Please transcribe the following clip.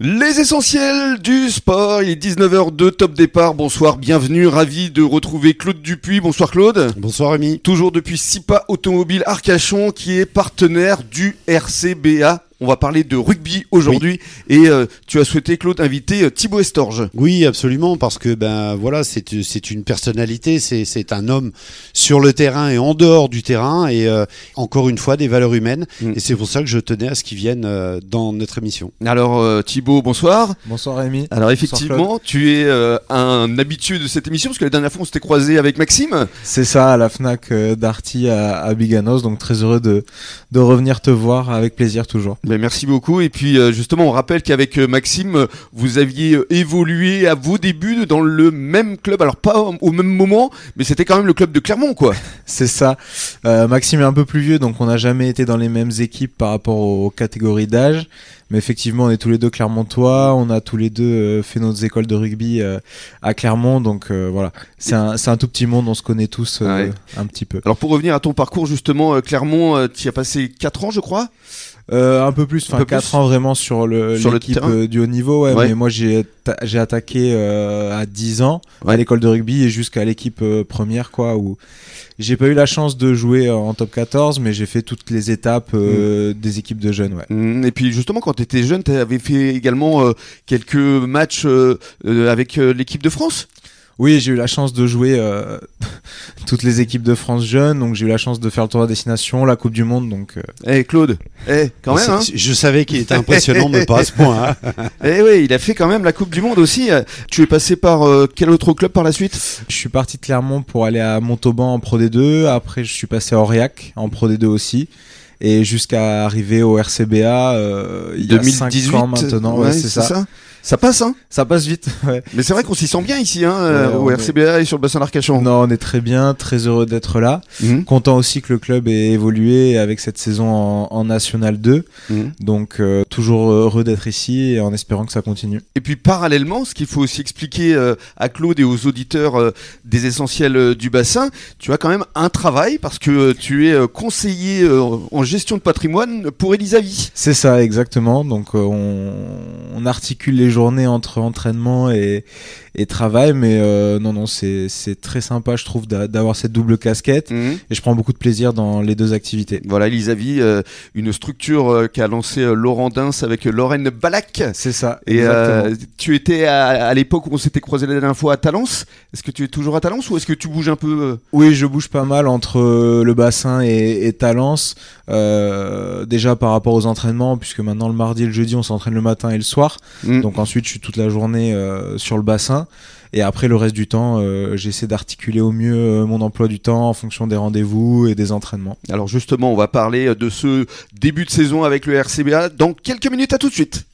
Les essentiels du sport, il est 19h02, top départ, bonsoir, bienvenue, ravi de retrouver Claude Dupuis, bonsoir Claude. Bonsoir Rémi. Toujours depuis SIPA Automobile Arcachon qui est partenaire du RCBA on va parler de rugby aujourd'hui et euh, tu as souhaité Claude inviter euh, Thibaut Estorge. Oui, absolument parce que ben voilà, c'est c'est une personnalité, c'est c'est un homme sur le terrain et en dehors du terrain et euh, encore une fois des valeurs humaines mm. et c'est pour ça que je tenais à ce qu'il vienne dans notre émission. Alors Thibaut, bonsoir. Bonsoir Rémi. Alors effectivement, tu es un habitué de cette émission parce que la dernière fois on s'était croisé avec Maxime. C'est ça à la Fnac d'Arty à, à Biganos donc très heureux de de revenir te voir avec plaisir toujours. Ben, merci beaucoup. Et puis euh, justement, on rappelle qu'avec euh, Maxime, vous aviez euh, évolué à vos débuts dans le même club. Alors pas au même moment, mais c'était quand même le club de Clermont, quoi. C'est ça. Maxime est un peu plus vieux, donc on n'a jamais été dans les mêmes équipes par rapport aux catégories d'âge. Mais effectivement, on est tous les deux Clermontois. On a tous les deux fait nos écoles de rugby à Clermont. Donc voilà, c'est un, un, tout petit monde. On se connaît tous un petit peu. Alors pour revenir à ton parcours, justement, Clermont, tu as passé 4 ans, je crois euh, un peu plus, enfin 4 ans vraiment sur l'équipe euh, du haut niveau, ouais, mais moi j'ai j'ai attaqué euh, à 10 ans à l'école de rugby et jusqu'à l'équipe euh, première quoi où j'ai pas eu la chance de jouer en top 14 mais j'ai fait toutes les étapes mm. des équipes de jeunes ouais. Mm, et puis justement quand tu étais jeune, tu avais fait également quelques matchs avec l'équipe de France? Oui, j'ai eu la chance de jouer euh, toutes les équipes de France jeunes, donc j'ai eu la chance de faire le tour à destination, la Coupe du Monde, donc. Euh. Eh Claude, eh quand même. Hein. Je savais qu'il était impressionnant, mais pas à ce point. Hein. eh oui, il a fait quand même la Coupe du Monde aussi. Tu es passé par euh, quel autre club par la suite? Je suis parti de Clermont pour aller à Montauban en Pro D2. Après, je suis passé à Aurillac en Pro D2 aussi et jusqu'à arriver au RCBA euh, il y a 2018 ans maintenant ouais, c'est ça. Ça passe, hein Ça passe vite. Ouais. Mais c'est vrai qu'on s'y sent bien ici, hein, euh, au RCBA et sur le bassin d'Arcachon. Non, on est très bien, très heureux d'être là. Mhm. Content aussi que le club ait évolué avec cette saison en, en National 2. Mhm. Donc euh, toujours heureux d'être ici et en espérant que ça continue. Et puis parallèlement, ce qu'il faut aussi expliquer euh, à Claude et aux auditeurs des essentiels du bassin, tu as quand même un travail parce que tu es conseiller en gestion de patrimoine pour Elisavi. C'est ça, exactement. Donc on, on articule les journée entre entraînement et, et travail. Mais euh, non, non, c'est très sympa, je trouve, d'avoir cette double casquette. Mhm. Et je prends beaucoup de plaisir dans les deux activités. Voilà, Elisavi, euh, une structure euh, qu'a lancé Laurent Dins avec Lorraine Balak. C'est ça. Et tu étais à, l'époque où on s'était croisé la dernière fois à Talence. Est-ce que tu es toujours à Talence ou est-ce que tu bouges un peu Oui, je bouge pas mal entre le bassin et, et Talence. déjà par rapport aux entraînements, puisque maintenant le mardi et le jeudi, on s'entraîne le matin et le soir. Mhm. Donc ensuite, je suis toute la journée sur le bassin. Et après, le reste du temps, euh, j'essaie d'articuler au mieux euh, mon emploi du temps en fonction des rendez-vous et des entraînements. Alors justement, on va parler de ce début de saison avec le RCBA dans quelques minutes. À tout de suite.